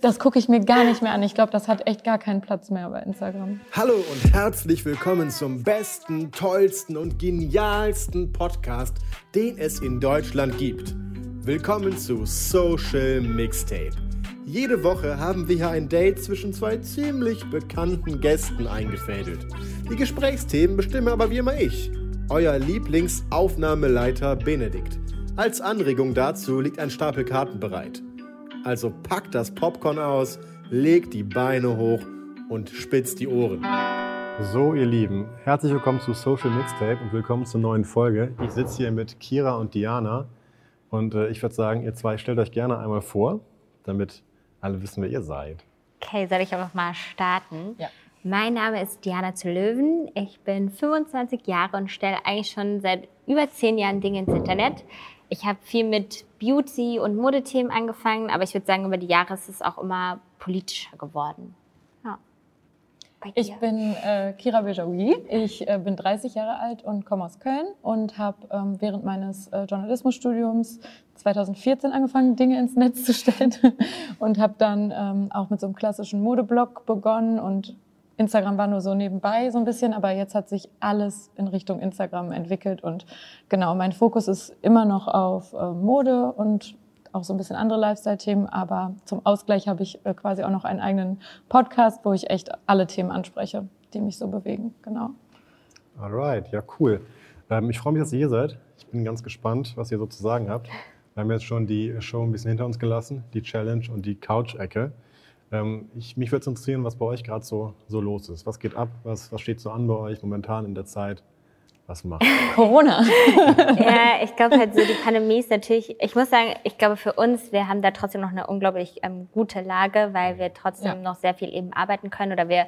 Das gucke ich mir gar nicht mehr an. Ich glaube, das hat echt gar keinen Platz mehr bei Instagram. Hallo und herzlich willkommen zum besten, tollsten und genialsten Podcast, den es in Deutschland gibt. Willkommen zu Social Mixtape. Jede Woche haben wir hier ein Date zwischen zwei ziemlich bekannten Gästen eingefädelt. Die Gesprächsthemen bestimme aber wie immer ich, euer Lieblingsaufnahmeleiter Benedikt. Als Anregung dazu liegt ein Stapel Karten bereit. Also packt das Popcorn aus, legt die Beine hoch und spitzt die Ohren. So, ihr Lieben, herzlich willkommen zu Social Mixtape und willkommen zur neuen Folge. Ich sitze hier mit Kira und Diana und äh, ich würde sagen, ihr zwei stellt euch gerne einmal vor, damit alle wissen, wer ihr seid. Okay, soll ich einfach mal starten? Ja. Mein Name ist Diana zu Löwen. Ich bin 25 Jahre und stelle eigentlich schon seit über zehn Jahren Dinge ins Internet. Ich habe viel mit Beauty- und Modethemen angefangen, aber ich würde sagen, über die Jahre ist es auch immer politischer geworden. Ja. Ich bin äh, Kira Bejaoui. Ich äh, bin 30 Jahre alt und komme aus Köln und habe ähm, während meines äh, Journalismusstudiums 2014 angefangen, Dinge ins Netz zu stellen und habe dann ähm, auch mit so einem klassischen Modeblog begonnen und Instagram war nur so nebenbei so ein bisschen, aber jetzt hat sich alles in Richtung Instagram entwickelt und genau, mein Fokus ist immer noch auf äh, Mode und auch so ein bisschen andere Lifestyle-Themen, aber zum Ausgleich habe ich äh, quasi auch noch einen eigenen Podcast, wo ich echt alle Themen anspreche, die mich so bewegen. Genau. Alright, ja cool. Ähm, ich freue mich, dass ihr hier seid. Ich bin ganz gespannt, was ihr so zu sagen habt. Wir haben jetzt schon die Show ein bisschen hinter uns gelassen, die Challenge und die Couch-Ecke. Ähm, ich, mich würde es interessieren, was bei euch gerade so, so los ist. Was geht ab? Was, was steht so an bei euch momentan in der Zeit? Was macht? Corona. Ja, ich glaube halt so, die Pandemie ist natürlich, ich muss sagen, ich glaube für uns, wir haben da trotzdem noch eine unglaublich ähm, gute Lage, weil wir trotzdem Ja. noch sehr viel eben arbeiten können oder wir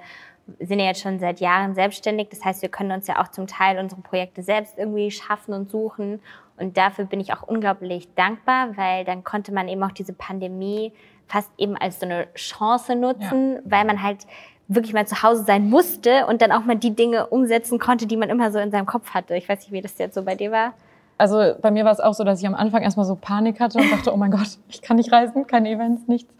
sind ja jetzt schon seit Jahren selbstständig. Das heißt, wir können uns ja auch zum Teil unsere Projekte selbst irgendwie schaffen und suchen. Und dafür bin ich auch unglaublich dankbar, weil dann konnte man eben auch diese Pandemie fast eben als so eine Chance nutzen, weil man halt wirklich mal zu Hause sein musste und dann auch mal die Dinge umsetzen konnte, die man immer so in seinem Kopf hatte. Ich weiß nicht, wie das jetzt so bei dir war. Also bei mir war es auch so, dass ich am Anfang erstmal so Panik hatte und dachte, oh mein Gott, ich kann nicht reisen, keine Events, nichts.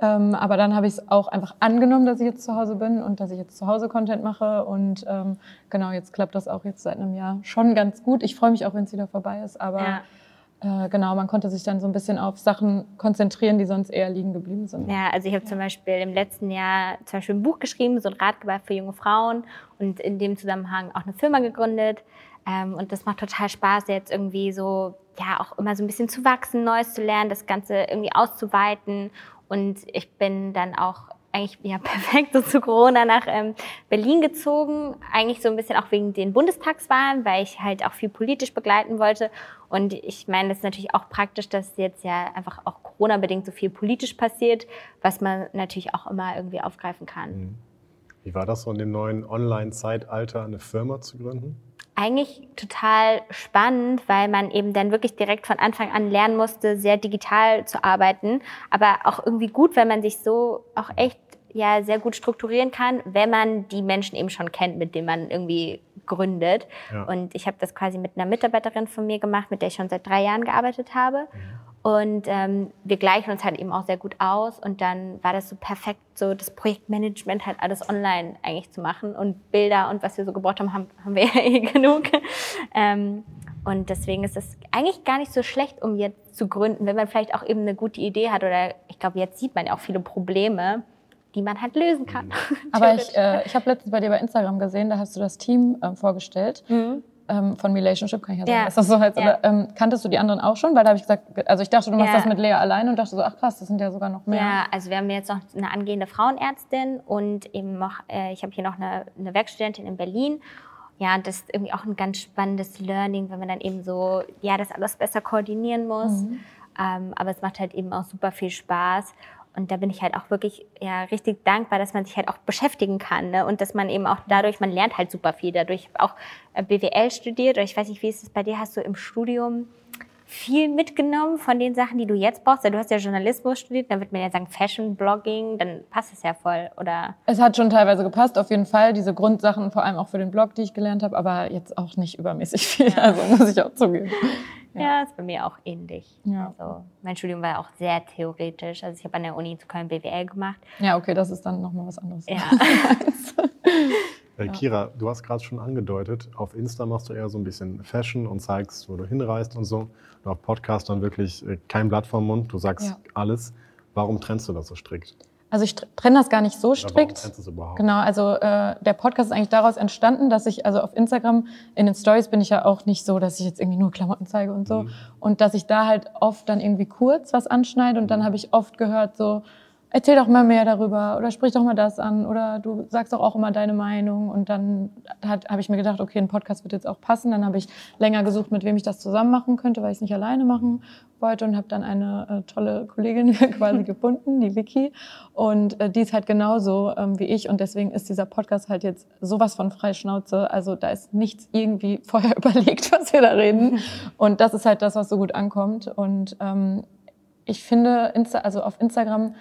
Ähm, aber dann habe ich es auch einfach angenommen, dass ich jetzt zu Hause bin und dass ich jetzt zu Hause Content mache. Und ähm, genau, jetzt klappt das auch jetzt seit einem Jahr schon ganz gut. Ich freue mich auch, wenn es wieder vorbei ist. Aber Ja. Äh, genau, man konnte sich dann so ein bisschen auf Sachen konzentrieren, die sonst eher liegen geblieben sind. Ja, also ich habe zum Beispiel im letzten Jahr zum Beispiel ein Buch geschrieben, so ein Ratgeber für junge Frauen und in dem Zusammenhang auch eine Firma gegründet. Ähm, und das macht total Spaß, jetzt irgendwie so, ja, auch immer so ein bisschen zu wachsen, Neues zu lernen, das Ganze irgendwie auszuweiten. Und ich bin dann auch eigentlich ja, perfekt so zu Corona nach ähm, Berlin gezogen. Eigentlich so ein bisschen auch wegen den Bundestagswahlen, weil ich halt auch viel politisch begleiten wollte. Und ich meine, das ist natürlich auch praktisch, dass jetzt ja einfach auch Corona-bedingt so viel politisch passiert, was man natürlich auch immer irgendwie aufgreifen kann. Wie war das so in dem neuen Online-Zeitalter, eine Firma zu gründen? eigentlich total spannend, weil man eben dann wirklich direkt von Anfang an lernen musste, sehr digital zu arbeiten. Aber auch irgendwie gut, weil man sich so auch echt ja sehr gut strukturieren kann, wenn man die Menschen eben schon kennt, mit denen man irgendwie gründet. Ja. Und ich habe das quasi mit einer Mitarbeiterin von mir gemacht, mit der ich schon seit drei Jahren gearbeitet habe. Und ähm, wir gleichen uns halt eben auch sehr gut aus. Und dann war das so perfekt, so das Projektmanagement halt alles online eigentlich zu machen. Und Bilder und was wir so gebraucht haben, haben, haben wir ja eh genug. Ähm, und deswegen ist es eigentlich gar nicht so schlecht, um jetzt zu gründen, wenn man vielleicht auch eben eine gute Idee hat. Oder ich glaube, jetzt sieht man ja auch viele Probleme, die man halt lösen kann. Aber ich, äh, ich habe letztens bei dir bei Instagram gesehen, da hast du das Team ähm, vorgestellt. Ähm, von Relationship kann ich ja sagen, Ja. dass das so heißt. Mhm. Ja. Ähm, kanntest du die anderen auch schon? Weil da habe ich gesagt, also ich dachte, du machst Ja. das mit Lea allein und dachte so, ach krass, das sind ja sogar noch mehr. Ja, also wir haben jetzt noch eine angehende Frauenärztin und eben noch, äh, ich habe hier noch eine, eine Werkstudentin in Berlin. Ja, und das ist irgendwie auch ein ganz spannendes Learning, wenn man dann eben so, ja, das alles besser koordinieren muss. Ähm, aber es macht halt eben auch super viel Spaß. Und da bin ich halt auch wirklich ja, richtig dankbar, dass man sich halt auch beschäftigen kann. Ne? Und dass man eben auch dadurch, man lernt halt super viel dadurch. Auch äh, BWL studiert, oder ich weiß nicht, wie ist es bei dir? Hast du im Studium viel mitgenommen von den Sachen, die du jetzt brauchst? Du hast ja Journalismus studiert, dann wird man ja sagen Fashion, Blogging, dann passt es ja voll, oder? Es hat schon teilweise gepasst, auf jeden Fall. Diese Grundsachen, vor allem auch für den Blog, die ich gelernt habe, aber jetzt auch nicht übermäßig viel, ja. also muss ich auch zugeben. Ja, ja ist bei mir auch ähnlich. Ja. Also mein Studium war auch sehr theoretisch. Also ich habe an der Uni zu Köln BWL gemacht. Ja, okay, das ist dann nochmal was anderes. Ja. Äh, Kira, du hast gerade schon angedeutet, auf Insta machst du eher so ein bisschen Fashion und zeigst, wo du hinreist und so. Und auf Podcast dann wirklich äh, kein Blatt vom Mund, du sagst Ja. alles. Warum trennst du das so strikt? Also ich trenne das gar nicht so warum strikt. trennst du es überhaupt? Genau, also äh, der Podcast ist eigentlich daraus entstanden, dass ich, also auf Instagram, in den Stories bin ich ja auch nicht so, dass ich jetzt irgendwie nur Klamotten zeige und so. Und dass ich da halt oft dann irgendwie kurz was anschneide und dann habe ich oft gehört so, erzähl doch mal mehr darüber oder sprich doch mal das an oder du sagst doch auch immer deine Meinung. Und dann habe ich mir gedacht, okay, ein Podcast wird jetzt auch passen. Dann habe ich länger gesucht, mit wem ich das zusammen machen könnte, weil ich es nicht alleine machen wollte und habe dann eine äh, tolle Kollegin quasi gefunden, die Vicky. Und äh, die ist halt genauso ähm, wie ich und deswegen ist dieser Podcast halt jetzt sowas von frei Schnauze. Also da ist nichts irgendwie vorher überlegt, was wir da reden. Und das ist halt das, was so gut ankommt. Und ähm, ich finde, Insta, also auf Instagram,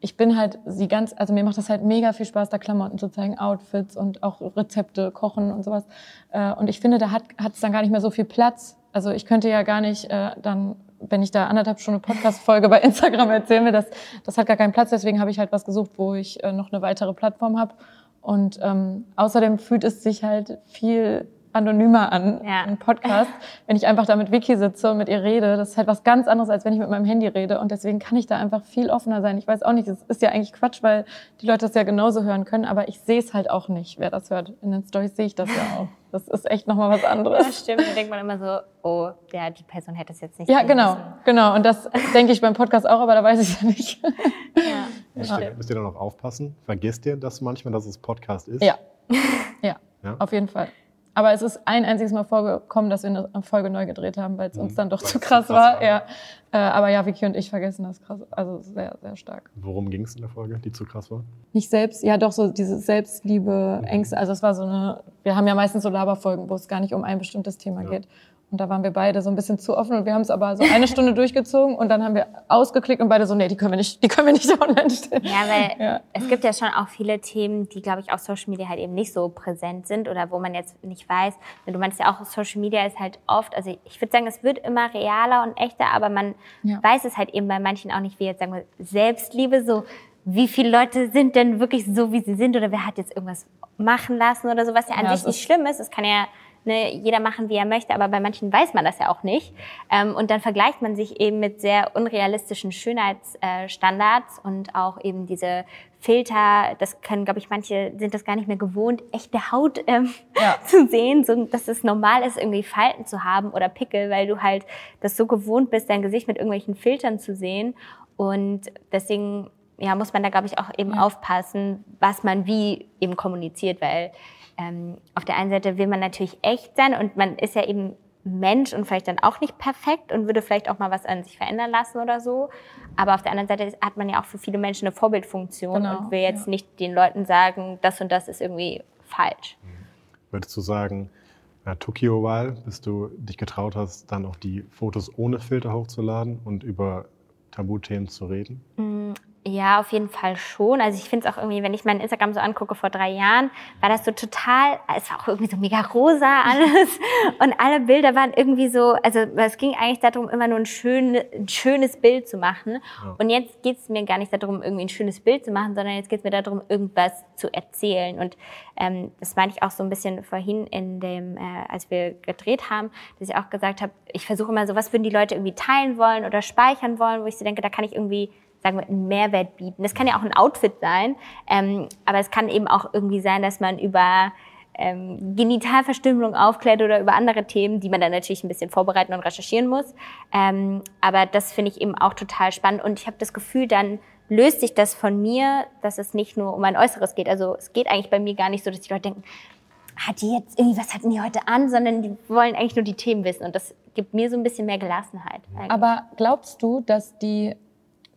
ich bin halt sie ganz, also mir macht das halt mega viel Spaß, da Klamotten zu zeigen, Outfits und auch Rezepte, Kochen und sowas. Äh, Und ich finde, da hat es dann gar nicht mehr so viel Platz. Also ich könnte ja gar nicht äh, dann, wenn ich da anderthalb Stunden Podcast-Folge bei Instagram erzählen will, das, das hat gar keinen Platz. Deswegen habe ich halt was gesucht, wo ich äh, noch eine weitere Plattform habe. Und ähm, außerdem fühlt es sich halt viel anonymer an, Ja. ein Podcast, wenn ich einfach da mit Vicky sitze und mit ihr rede. Das ist halt was ganz anderes, als wenn ich mit meinem Handy rede. Und deswegen kann ich da einfach viel offener sein. Ich weiß auch nicht, es ist ja eigentlich Quatsch, weil die Leute das ja genauso hören können, aber ich sehe es halt auch nicht, wer das hört. In den Stories sehe ich das ja auch. Das ist echt nochmal was Ja, anderes. stimmt. Da denkt man immer so, oh, ja, die Person hätte es jetzt nicht Ja, sehen genau, müssen. genau. Und das denke ich beim Podcast auch, aber da weiß ich ja nicht. Ja. Müsst ihr, müsst ihr da noch aufpassen? Vergisst ihr das manchmal, dass es Podcast ist? Ja. Ja, Ja? auf jeden Fall. Aber es ist ein einziges Mal vorgekommen, dass wir eine Folge neu gedreht haben, weil es uns dann doch zu krass krass war. war. Ja. Äh, aber ja, Vicky und ich vergessen das krass. Also sehr, sehr stark. Worum ging es in der Folge, die zu krass war? Nicht selbst, ja doch so diese Selbstliebe, Ängste. Also es war so eine, wir haben ja meistens so Laberfolgen, wo es gar nicht um ein bestimmtes Thema Ja. geht. Und da waren wir beide so ein bisschen zu offen und wir haben es aber so eine Stunde durchgezogen und dann haben wir ausgeklickt und beide so, nee, die können wir nicht, die können wir nicht online stellen. Ja, weil Ja. es gibt ja schon auch viele Themen, die, glaube ich, auf Social Media halt eben nicht so präsent sind oder wo man jetzt nicht weiß. Du meinst ja auch, Social Media ist halt oft, also ich würde sagen, es wird immer realer und echter, aber man Ja. weiß es halt eben bei manchen auch nicht, wie jetzt sagen wir Selbstliebe, so wie viele Leute sind denn wirklich so, wie sie sind oder wer hat jetzt irgendwas machen lassen oder so, was ja an Ja, sich nicht schlimm ist. Es kann ja ne, jeder machen, wie er möchte, aber bei manchen weiß man das ja auch nicht. Ähm, und dann vergleicht man sich eben mit sehr unrealistischen Schönheitsstandards und auch eben diese Filter, das können, glaube ich, manche sind das gar nicht mehr gewohnt, echte Haut ähm, Ja. zu sehen, so, dass es normal ist, irgendwie Falten zu haben oder Pickel, weil du halt das so gewohnt bist, dein Gesicht mit irgendwelchen Filtern zu sehen. Und deswegen ja, muss man da, glaube ich, auch eben aufpassen, was man wie eben kommuniziert, weil ähm, auf der einen Seite will man natürlich echt sein und man ist ja eben Mensch und vielleicht dann auch nicht perfekt und würde vielleicht auch mal was an sich verändern lassen oder so. Aber auf der anderen Seite hat man ja auch für viele Menschen eine Vorbildfunktion Genau, und will jetzt ja. nicht den Leuten sagen, das und das ist irgendwie falsch. Würdest du sagen, äh, Tokio-Wahl, bis du dich getraut hast, dann auch die Fotos ohne Filter hochzuladen und über Tabuthemen zu reden? Ja, auf jeden Fall schon. Also ich finde es auch irgendwie, wenn ich mein Instagram so angucke vor drei Jahren, war das so total, es war auch irgendwie so mega rosa alles und alle Bilder waren irgendwie so, also es ging eigentlich darum, immer nur ein, schön, ein schönes Bild zu machen. Und jetzt geht es mir gar nicht darum, irgendwie ein schönes Bild zu machen, sondern jetzt geht es mir darum, irgendwas zu erzählen. Und ähm, das meinte ich auch so ein bisschen vorhin in dem, äh, als wir gedreht haben, dass ich auch gesagt habe, ich versuche immer so, was würden die Leute irgendwie teilen wollen oder speichern wollen, wo ich so denke, da kann ich irgendwie sagen wir, einen Mehrwert bieten. Das kann ja auch ein Outfit sein, ähm, aber es kann eben auch irgendwie sein, dass man über ähm, Genitalverstümmelung aufklärt oder über andere Themen, die man dann natürlich ein bisschen vorbereiten und recherchieren muss. Ähm, aber das finde ich eben auch total spannend und ich habe das Gefühl, dann löst sich das von mir, dass es nicht nur um ein Äußeres geht. Also es geht eigentlich bei mir gar nicht so, dass die Leute denken, hat die jetzt irgendwie, was hatten die heute an, sondern die wollen eigentlich nur die Themen wissen. Und das gibt mir so ein bisschen mehr Gelassenheit. eigentlich. Aber glaubst du, dass die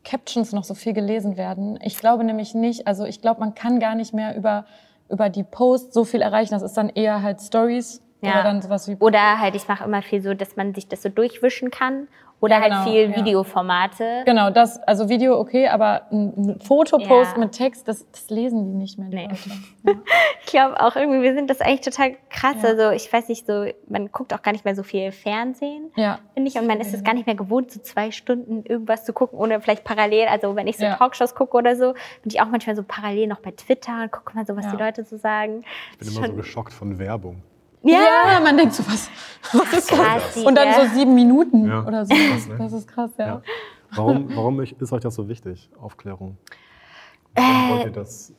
Captions noch so viel gelesen werden? Ich glaube nämlich nicht. Also ich glaube, man kann gar nicht mehr über, über die Posts so viel erreichen. Das ist dann eher halt Stories Ja. oder dann sowas wie Oder halt, ich mache immer viel so, dass man sich das so durchwischen kann. Oder halt genau, viel ja. Videoformate. Genau, das, also Video okay, aber ein Fotopost Ja. mit Text, das, das lesen die nicht mehr. Die Nee. Ich glaube auch irgendwie, wir sind das eigentlich total krass. Ja. Also ich weiß nicht, so, man guckt auch gar nicht mehr so viel Fernsehen. Ja. Finde ich. Und man ist es gar nicht mehr gewohnt, so zwei Stunden irgendwas zu gucken, ohne vielleicht parallel. Also wenn ich so Ja. Talkshows gucke oder so, bin ich auch manchmal so parallel noch bei Twitter und gucke mal so, was Ja. die Leute so sagen. Ich bin immer so geschockt von Werbung. Ja, man denkt so, was, was ist das? krass, Und dann so sieben Minuten Ja. oder so. Krass, ne? Das ist krass, ja. Ja. Warum, warum ist euch das so wichtig, Aufklärung? Warum wollt ihr das?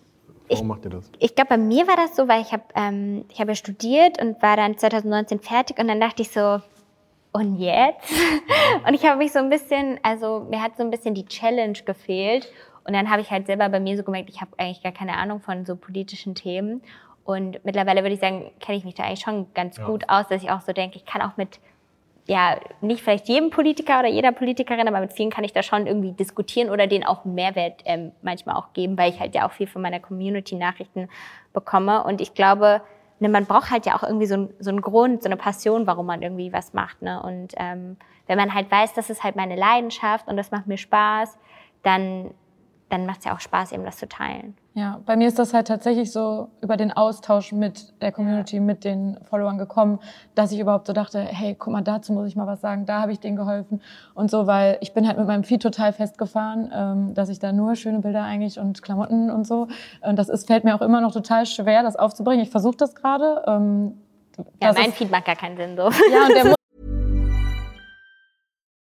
Warum macht ihr das? ich glaube, bei mir war das so, weil ich habe ähm, ich hab ja studiert und war dann 2019 fertig und dann dachte ich so, und jetzt? und ich habe mich so ein bisschen, also mir hat so ein bisschen die Challenge gefehlt. Und dann habe ich halt selber bei mir so gemerkt, ich habe eigentlich gar keine Ahnung von so politischen Themen. Und mittlerweile würde ich sagen, kenne ich mich da eigentlich schon ganz Ja. gut aus, dass ich auch so denke, ich kann auch mit, ja, nicht vielleicht jedem Politiker oder jeder Politikerin, aber mit vielen kann ich da schon irgendwie diskutieren oder denen auch Mehrwert ähm, manchmal auch geben, weil ich halt ja auch viel von meiner Community Nachrichten bekomme. Und ich glaube, ne, man braucht halt ja auch irgendwie so, ein- so einen Grund, so eine Passion, warum man irgendwie was macht. Ne? Und ähm, wenn man halt weiß, das ist halt meine Leidenschaft und das macht mir Spaß, dann, dann macht es ja auch Spaß, eben das zu teilen. Ja, bei mir ist das halt tatsächlich so über den Austausch mit der Community, mit den Followern gekommen, dass ich überhaupt so dachte, hey, guck mal, dazu muss ich mal was sagen, da habe ich denen geholfen und so, weil ich bin halt mit meinem Feed total festgefahren, ähm, dass ich da nur schöne Bilder eigentlich und Klamotten und so. Und das ist, fällt mir auch immer noch total schwer, das aufzubringen. Ich versuche das gerade. Ähm, Ja, das mein ist- Feed macht gar keinen Sinn so. ja, und der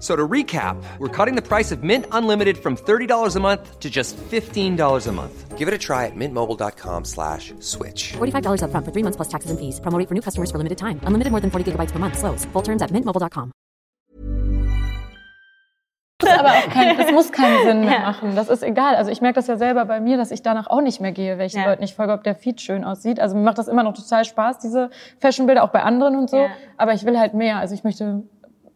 So to recap, we're cutting the price of Mint Unlimited from $30 a month to just $15 a month. Give it a try at mintmobile.com slash switch. $45 upfront for three months plus taxes and fees. Promo for new customers for limited time. Unlimited more than 40 gigabytes per month. Slows. Full terms at mintmobile.com. aber auch kein, das muss keinen Sinn mehr machen. Das ist egal. Also ich merke das ja selber bei mir, dass ich danach auch nicht mehr gehe, welchen Ja. Leuten ich folge, ob der Feed schön aussieht. Also mir macht das immer noch total Spaß, diese Fashionbilder, auch bei anderen und so. Ja. Aber ich will halt mehr. Also ich möchte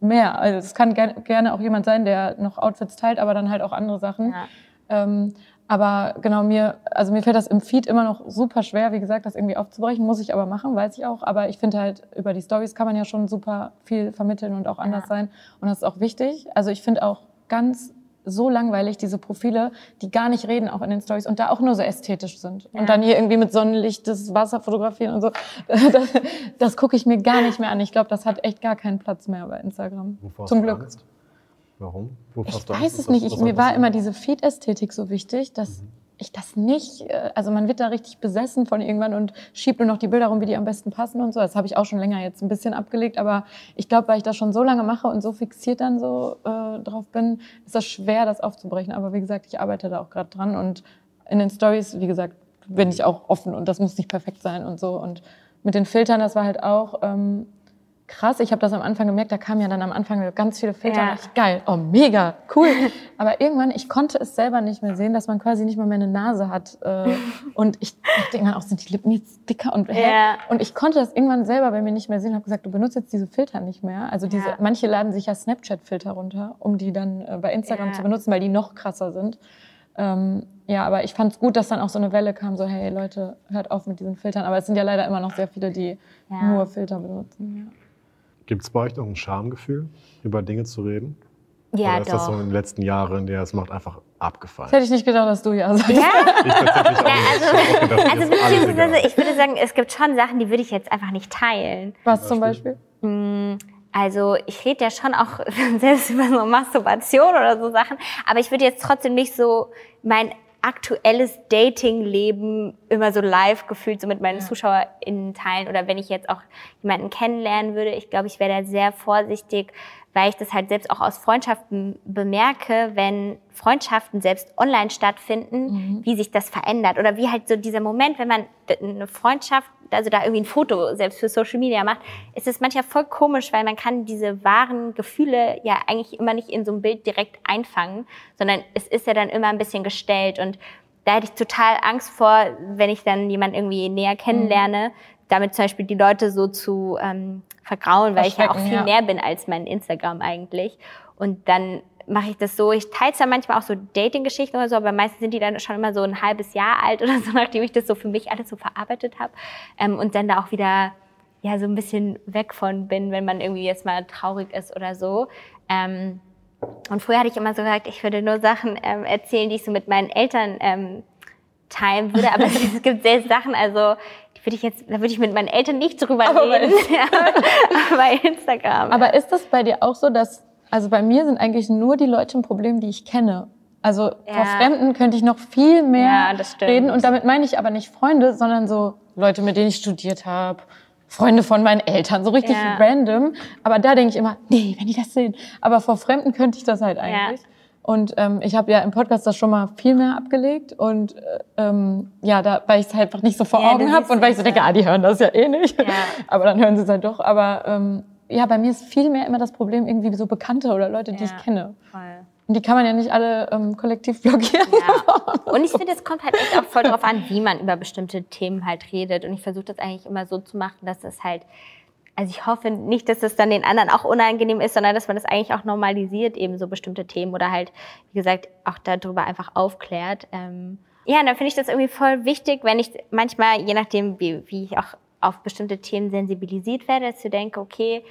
mehr. Also es kann ger gerne auch jemand sein, der noch Outfits teilt, aber dann halt auch andere Sachen. Ja. Ähm, aber genau mir, also mir fällt das im Feed immer noch super schwer, wie gesagt, das irgendwie aufzubrechen. Muss ich aber machen, weiß ich auch. Aber ich finde halt, über die Stories kann man ja schon super viel vermitteln und auch anders sein. Und das ist auch wichtig. Also ich finde auch ganz so langweilig, diese Profile, die gar nicht reden, auch in den Stories und da auch nur so ästhetisch sind. Und dann hier irgendwie mit Sonnenlicht das Wasser fotografieren und so. Das, das gucke ich mir gar nicht mehr an. Ich glaube, das hat echt gar keinen Platz mehr bei Instagram. Wovor Zum Glück. Angst? Warum? Wovor Ich weiß es nicht. Ich, mir war immer diese Feed-Ästhetik so wichtig, dass Mhm. Ich das nicht, äh, also man wird da richtig besessen von irgendwann und schiebt nur noch die Bilder rum, wie die am besten passen und so. Das habe ich auch schon länger jetzt ein bisschen abgelegt, aber ich glaube, weil ich das schon so lange mache und so fixiert dann so äh, drauf bin, ist das schwer, das aufzubrechen. Aber wie gesagt, ich arbeite da auch gerade dran und in den Stories, wie gesagt, bin ich auch offen und das muss nicht perfekt sein und so. Und mit den Filtern, das war halt auch ähm, krass. Ich habe das am Anfang gemerkt, da kamen ja dann am Anfang ganz viele Filter. Ja. Und ich, geil, oh mega, cool. Aber irgendwann, ich konnte es selber nicht mehr sehen, dass man quasi nicht mal mehr eine Nase hat. Äh, und ich dachte irgendwann auch, sind die Lippen jetzt dicker und? Ja. Und ich konnte das irgendwann selber bei mir nicht mehr sehen. Habe gesagt, du benutzt jetzt diese Filter nicht mehr. Also diese, Ja. manche laden sich ja Snapchat-Filter runter, um die dann äh, bei Instagram Ja. zu benutzen, weil die noch krasser sind. Ähm, ja, aber ich fand es gut, dass dann auch so eine Welle kam, so hey Leute, hört auf mit diesen Filtern. Aber es sind ja leider immer noch sehr viele, die nur Filter benutzen. Gibt es bei euch noch ein Schamgefühl, über Dinge zu reden? Ja, Oder ist das so doch. in den letzten Jahren, in der es macht einfach abgefallen? Das hätte ich nicht gedacht, dass du ja sagst. Ja? Ich tatsächlich auch nicht. Also alles beziehungsweise, ich würde sagen, es gibt schon Sachen, die würde ich jetzt einfach nicht teilen. Was zum Beispiel? Also ich rede ja schon auch selbst über so Masturbation oder so Sachen, aber ich würde jetzt trotzdem nicht so mein aktuelles Dating-Leben immer so live gefühlt so mit meinen ZuschauerInnen teilen oder wenn ich jetzt auch jemanden kennenlernen würde. Ich glaube, ich wäre da sehr vorsichtig, weil ich das halt selbst auch aus Freundschaften bemerke, wenn Freundschaften selbst online stattfinden, Mhm. wie sich das verändert. Oder wie halt so dieser Moment, wenn man eine Freundschaft, also da irgendwie ein Foto selbst für Social Media macht, ist es manchmal voll komisch, weil man kann diese wahren Gefühle ja eigentlich immer nicht in so einem Bild direkt einfangen, sondern es ist ja dann immer ein bisschen gestellt und da hätte ich total Angst vor, wenn ich dann jemanden irgendwie näher kennenlerne, damit zum Beispiel die Leute so zu ähm, vergrauen, weil ich ja auch viel ja. mehr bin als mein Instagram eigentlich. Und dann mache ich das so, ich teile zwar manchmal auch so Dating-Geschichten oder so, aber meistens sind die dann schon immer so ein halbes Jahr alt oder so, nachdem ich das so für mich alles so verarbeitet habe. Ähm, und dann da auch wieder ja so ein bisschen weg von bin, wenn man irgendwie jetzt mal traurig ist oder so. Ähm, und früher hatte ich immer so gesagt, ich würde nur Sachen ähm, erzählen, die ich so mit meinen Eltern ähm, teilen würde. Aber es gibt sehr Sachen, also würde ich jetzt, da würde ich mit meinen Eltern nicht drüber Aber reden. ja, bei Instagram. Aber ist das bei dir auch so, dass, also bei mir sind eigentlich nur die Leute ein Problem, die ich kenne. Also Ja. vor Fremden könnte ich noch viel mehr Ja, das stimmt. reden. Und damit meine ich aber nicht Freunde, sondern so Leute, mit denen ich studiert habe. Freunde von meinen Eltern, so richtig Ja. random. Aber da denke ich immer, nee, wenn die das sehen. Aber vor Fremden könnte ich das halt eigentlich. Und ähm, ich habe ja im Podcast das schon mal viel mehr abgelegt. Und äh, ähm, ja, da, weil ich es halt einfach nicht so vor Ja, Augen habe und weil ich so denke, ah, die hören das ja eh nicht. Ja. Aber dann hören sie es halt doch. Aber ähm, ja, bei mir ist viel mehr immer das Problem irgendwie so Bekannte oder Leute, die Ja. ich kenne. Voll. Und die kann man ja nicht alle ähm, kollektiv blockieren. Ja. Und ich finde, es kommt halt echt auch voll drauf an, wie man über bestimmte Themen halt redet. Und ich versuche das eigentlich immer so zu machen, dass es halt, also ich hoffe nicht, dass es dann den anderen auch unangenehm ist, sondern dass man das eigentlich auch normalisiert, eben so bestimmte Themen oder halt, wie gesagt, auch darüber einfach aufklärt. Ähm, ja, und dann finde ich das irgendwie voll wichtig, wenn ich manchmal, je nachdem, wie, wie ich auch auf bestimmte Themen sensibilisiert werde, dass ich denke, okay,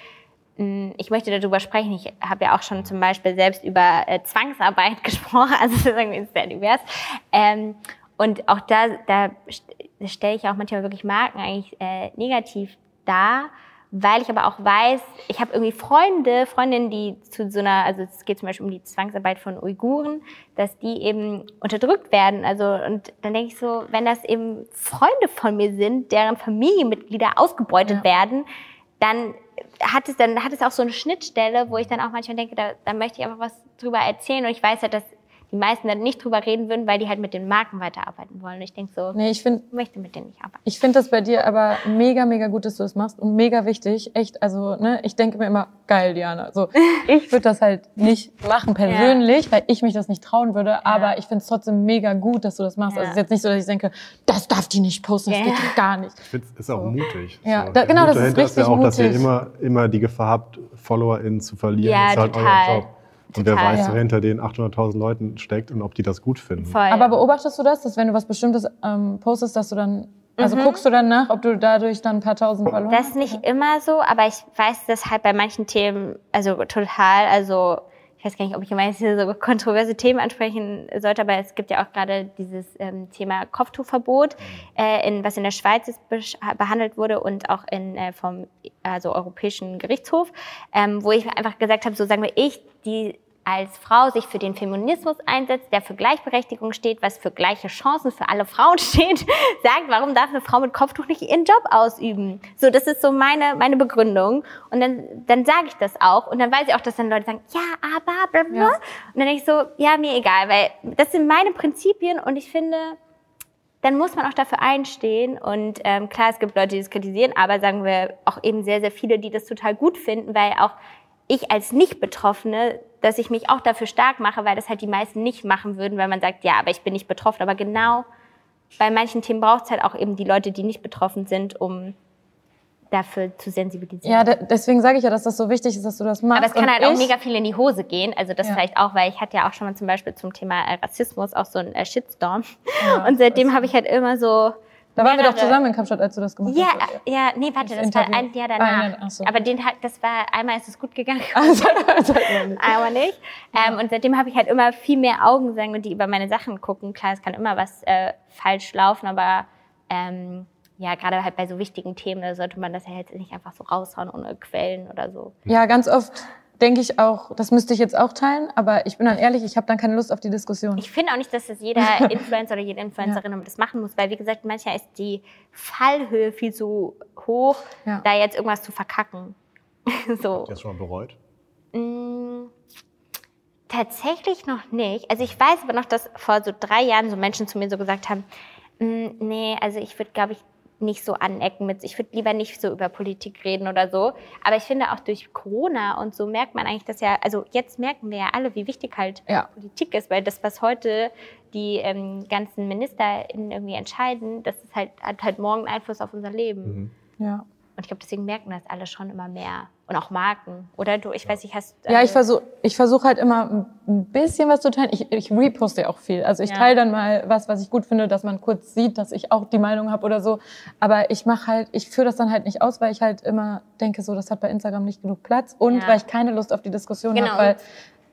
mh, ich möchte darüber sprechen. Ich habe ja auch schon zum Beispiel selbst über äh, Zwangsarbeit gesprochen, also das ist irgendwie sehr divers. Ähm, und auch da, da st- stelle ich auch manchmal wirklich Marken eigentlich äh, negativ dar, weil ich aber auch weiß, ich habe irgendwie Freunde, Freundinnen, die zu so einer, also es geht zum Beispiel um die Zwangsarbeit von Uiguren, dass die eben unterdrückt werden. Also und dann denke ich so, wenn das eben Freunde von mir sind, deren Familienmitglieder ausgebeutet werden, dann hat es dann hat es auch so eine Schnittstelle, wo ich dann auch manchmal denke, da, da möchte ich einfach was drüber erzählen und ich weiß ja, dass die meisten dann nicht drüber reden würden, weil die halt mit den Marken weiterarbeiten wollen. Und ich denke so, Nee, ich finde ich möchte mit denen nicht arbeiten. ich finde das bei dir aber mega, mega gut, dass du das machst und mega wichtig. Echt, also, ne, ich denke mir immer, geil, Diana. So, ich würde das halt nicht machen persönlich, weil ich mich das nicht trauen würde, aber ich finde es trotzdem mega gut, dass du das machst. Ja. Also, es ist jetzt nicht so, dass ich denke, das darf die nicht posten, das Ja. geht doch gar nicht. Ich finde, es ist auch mutig. Ja, So, da- genau, Mut das ist richtig ja auch, dass ihr mutig. immer, immer die Gefahr habt, FollowerInnen zu verlieren. Ja, das ist halt total. euer Job. Und wer Total. weiß, Ja. wer hinter den 800.000 Leuten steckt und ob die das gut finden. Voll. Aber beobachtest du das, dass wenn du was Bestimmtes ähm, postest, dass du dann, also Mhm. guckst du dann nach, ob du dadurch dann ein paar tausend verloren Das hast? ist nicht immer so, aber ich weiß das halt bei manchen Themen, also total, also ich weiß gar nicht, ob ich hier so kontroverse Themen ansprechen sollte, aber es gibt ja auch gerade dieses ähm, Thema Kopftuchverbot, äh, in, was in der Schweiz behandelt wurde und auch in, äh, vom also Europäischen Gerichtshof, ähm, wo ich einfach gesagt habe, so sagen wir ich, die als Frau sich für den Feminismus einsetzt, der für Gleichberechtigung steht, was für gleiche Chancen für alle Frauen steht, sagt, warum darf eine Frau mit Kopftuch nicht ihren Job ausüben? So, das ist so meine, meine Begründung. Und dann, dann sage ich das auch. Und dann weiß ich auch, dass dann Leute sagen, ja, aber, bla, bla. Ja. Und dann denke ich so, ja, mir egal, weil das sind meine Prinzipien und ich finde, dann muss man auch dafür einstehen. Und ähm, klar, es gibt Leute, die das kritisieren, aber sagen wir auch eben sehr, sehr viele, die das total gut finden, weil auch ich als Nicht-Betroffene, dass ich mich auch dafür stark mache, weil das halt die meisten nicht machen würden, weil man sagt, ja, aber ich bin nicht betroffen. Aber genau bei manchen Themen braucht es halt auch eben die Leute, die nicht betroffen sind, um dafür zu sensibilisieren. Ja, de deswegen sage ich ja, dass das so wichtig ist, dass du das machst. Aber es kann Und halt auch mega viel in die Hose gehen. Also das Ja. vielleicht auch, weil ich hatte ja auch schon mal zum Beispiel zum Thema äh, Rassismus auch so einen äh, Shitstorm. Und seitdem habe ich halt immer so. Da waren wir doch mehrere- zusammen in Kapstadt, als du das gemacht Ja, hast. ja, nee, warte, Das das war ein Jahr Ah, danach. ja, ach so. Aber den hat, das war einmal ist es gut gegangen, Also, ja. einmal nicht. Ähm, und seitdem habe ich halt immer viel mehr Augen, sagen wir, die über meine Sachen gucken. Klar, es kann immer was äh, falsch laufen, aber ähm, ja, gerade halt bei so wichtigen Themen da sollte man das ja jetzt nicht einfach so raushauen ohne Quellen oder so. ja, ganz oft denke ich auch, das müsste ich jetzt auch teilen, aber ich bin dann ehrlich, ich habe dann keine Lust auf die Diskussion. Ich finde auch nicht, dass das jeder Influencer oder jede Influencerin das machen muss, weil wie gesagt, manchmal ist die Fallhöhe viel zu hoch, Ja. da jetzt irgendwas zu verkacken. so. Hast du das schon mal bereut? Mm, tatsächlich noch nicht. Also ich weiß aber noch, dass vor so drei Jahren so Menschen zu mir so gesagt haben, mm, nee, also ich würde, glaube ich, nicht so anecken mit, ich würde lieber nicht so über Politik reden oder so. Aber ich finde auch durch Corona und so merkt man eigentlich, dass ja, also jetzt merken wir ja alle, wie wichtig halt Ja. Politik ist, weil das, was heute die ähm, ganzen MinisterInnen irgendwie entscheiden, das ist halt, hat halt morgen Einfluss auf unser Leben. Ja. Und ich glaube, deswegen merken das alle schon immer mehr. Und auch Marken. Oder du, ich weiß nicht, hast Ja, ich also- versuche ich versuch halt immer ein- ein bisschen was zu teilen. Ich, ich reposte ja auch viel. Also ich Ja. teile dann mal was, was ich gut finde, dass man kurz sieht, dass ich auch die Meinung habe oder so. Aber ich mache halt, ich führe das dann halt nicht aus, weil ich halt immer denke, so, das hat bei Instagram nicht genug Platz und Ja. weil ich keine Lust auf die Diskussion Genau. habe. Weil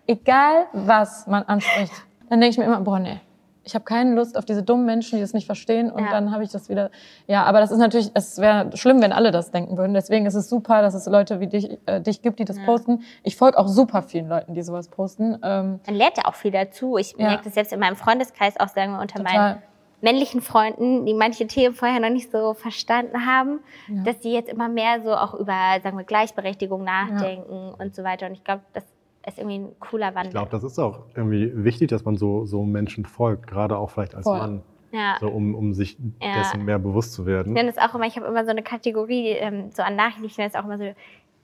egal, was man anspricht, dann denke ich mir immer, boah, nee. Ich habe keine Lust auf diese dummen Menschen, die das nicht verstehen. Und Ja. dann habe ich das wieder. Ja, aber das ist natürlich, es wäre schlimm, wenn alle das denken würden. Deswegen ist es super, dass es Leute wie dich, äh, dich gibt, die das posten. Ich folge auch super vielen Leuten, die sowas posten. Ähm, man lernt ja auch viel dazu. Ich Ja. merke das selbst in meinem Freundeskreis auch, sagen wir, unter meinen total. männlichen Freunden, die manche Themen vorher noch nicht so verstanden haben, dass die jetzt immer mehr so auch über, sagen wir, Gleichberechtigung nachdenken und so weiter. Und ich glaube, das ist irgendwie ein cooler Wandel. Ich glaube, das ist auch irgendwie wichtig, dass man so, so Menschen folgt, gerade auch vielleicht als Voll. Mann, ja. so, um, um sich Ja. dessen mehr bewusst zu werden. Ich nenne es auch immer, ich habe immer so eine Kategorie, ähm, so an Nachrichten, ich nenne es auch immer so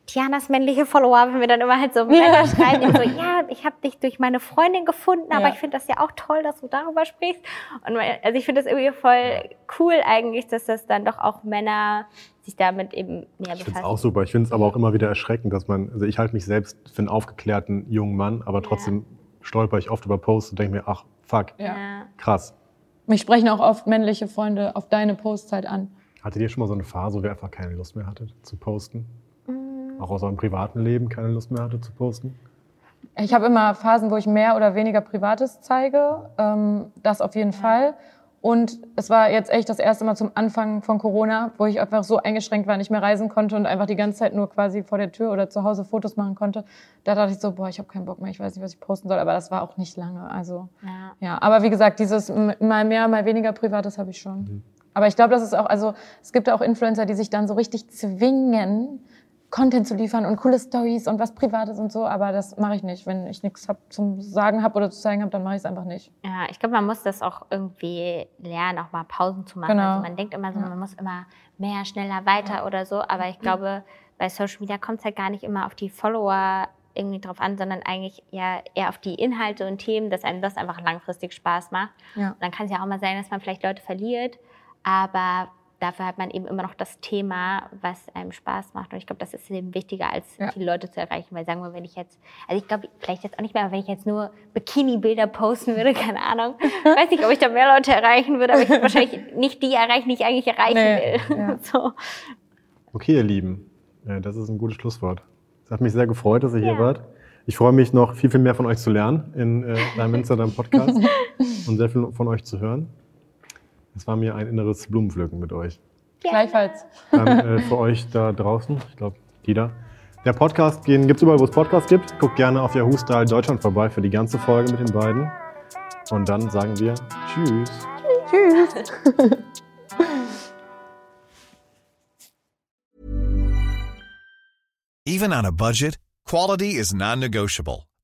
Tianas männliche Follower, wenn wir dann immer halt so Männer schreiben, so, ja, ich habe dich durch meine Freundin gefunden, aber Ja. ich finde das ja auch toll, dass du darüber sprichst. Und mein- also ich finde das irgendwie voll cool eigentlich, dass das dann doch auch Männer sich damit eben mehr Ich finde es befassen. auch super. Ich finde es aber auch immer wieder erschreckend, dass man, also ich halte mich selbst für einen aufgeklärten jungen Mann, aber trotzdem stolper ich oft über Posts und denke mir, ach, fuck, Ja. Ja. krass. Mich sprechen auch oft männliche Freunde auf deine Posts halt an. Hattet ihr schon mal so eine Phase, wo ihr einfach keine Lust mehr hattet zu posten? Auch aus eurem privaten Leben keine Lust mehr hattet zu posten? Ich habe immer Phasen, wo ich mehr oder weniger Privates zeige. Ähm, das auf jeden Fall. Und es war jetzt echt das erste Mal zum Anfang von Corona, wo ich einfach so eingeschränkt war, nicht mehr reisen konnte und einfach die ganze Zeit nur quasi vor der Tür oder zu Hause Fotos machen konnte. Da dachte ich so, boah, ich habe keinen Bock mehr, ich weiß nicht, was ich posten soll. Aber das war auch nicht lange. Also Ja. ja, aber wie gesagt, dieses mal mehr, mal weniger Privates habe ich schon. Aber ich glaube, das ist auch, also es gibt auch Influencer, die sich dann so richtig zwingen, Content zu liefern und coole Stories und was Privates und so. Aber das mache ich nicht. Wenn ich nichts hab zum Sagen habe oder zu zeigen habe, dann mache ich es einfach nicht. Ja, ich glaube, man muss das auch irgendwie lernen, auch mal Pausen zu machen. Genau. Also man denkt immer so, man muss immer mehr, schneller, weiter oder so. Aber ich glaube, bei Social Media kommt es halt gar nicht immer auf die Follower irgendwie drauf an, sondern eigentlich ja eher auf die Inhalte und Themen, dass einem das einfach langfristig Spaß macht. Ja. Und dann kann es ja auch mal sein, dass man vielleicht Leute verliert, aber dafür hat man eben immer noch das Thema, was einem Spaß macht. Und ich glaube, das ist eben wichtiger, als Ja. viele Leute zu erreichen. Weil sagen wir, wenn ich jetzt, also ich glaube, vielleicht jetzt auch nicht mehr, aber wenn ich jetzt nur Bikini-Bilder posten würde, keine Ahnung, weiß nicht, ob ich da mehr Leute erreichen würde, aber ich würde wahrscheinlich nicht die erreichen, die ich eigentlich erreichen Nee, will. ja. So. Okay, ihr Lieben, äh, das ist ein gutes Schlusswort. Es hat mich sehr gefreut, dass ihr hier Ja. wart. Ich freue mich noch viel, viel mehr von euch zu lernen in äh, deinem Instagram-Podcast und sehr viel von euch zu hören. Es war mir ein inneres Blumenpflücken mit euch. Gleichfalls. Dann äh, für euch da draußen, ich glaube, jeder. Der Podcast gibt es überall, wo es Podcasts gibt. Guckt gerne auf Yahoo Style Deutschland vorbei für die ganze Folge mit den beiden. Und dann sagen wir Tschüss. Even on a budget, quality is non-negotiable.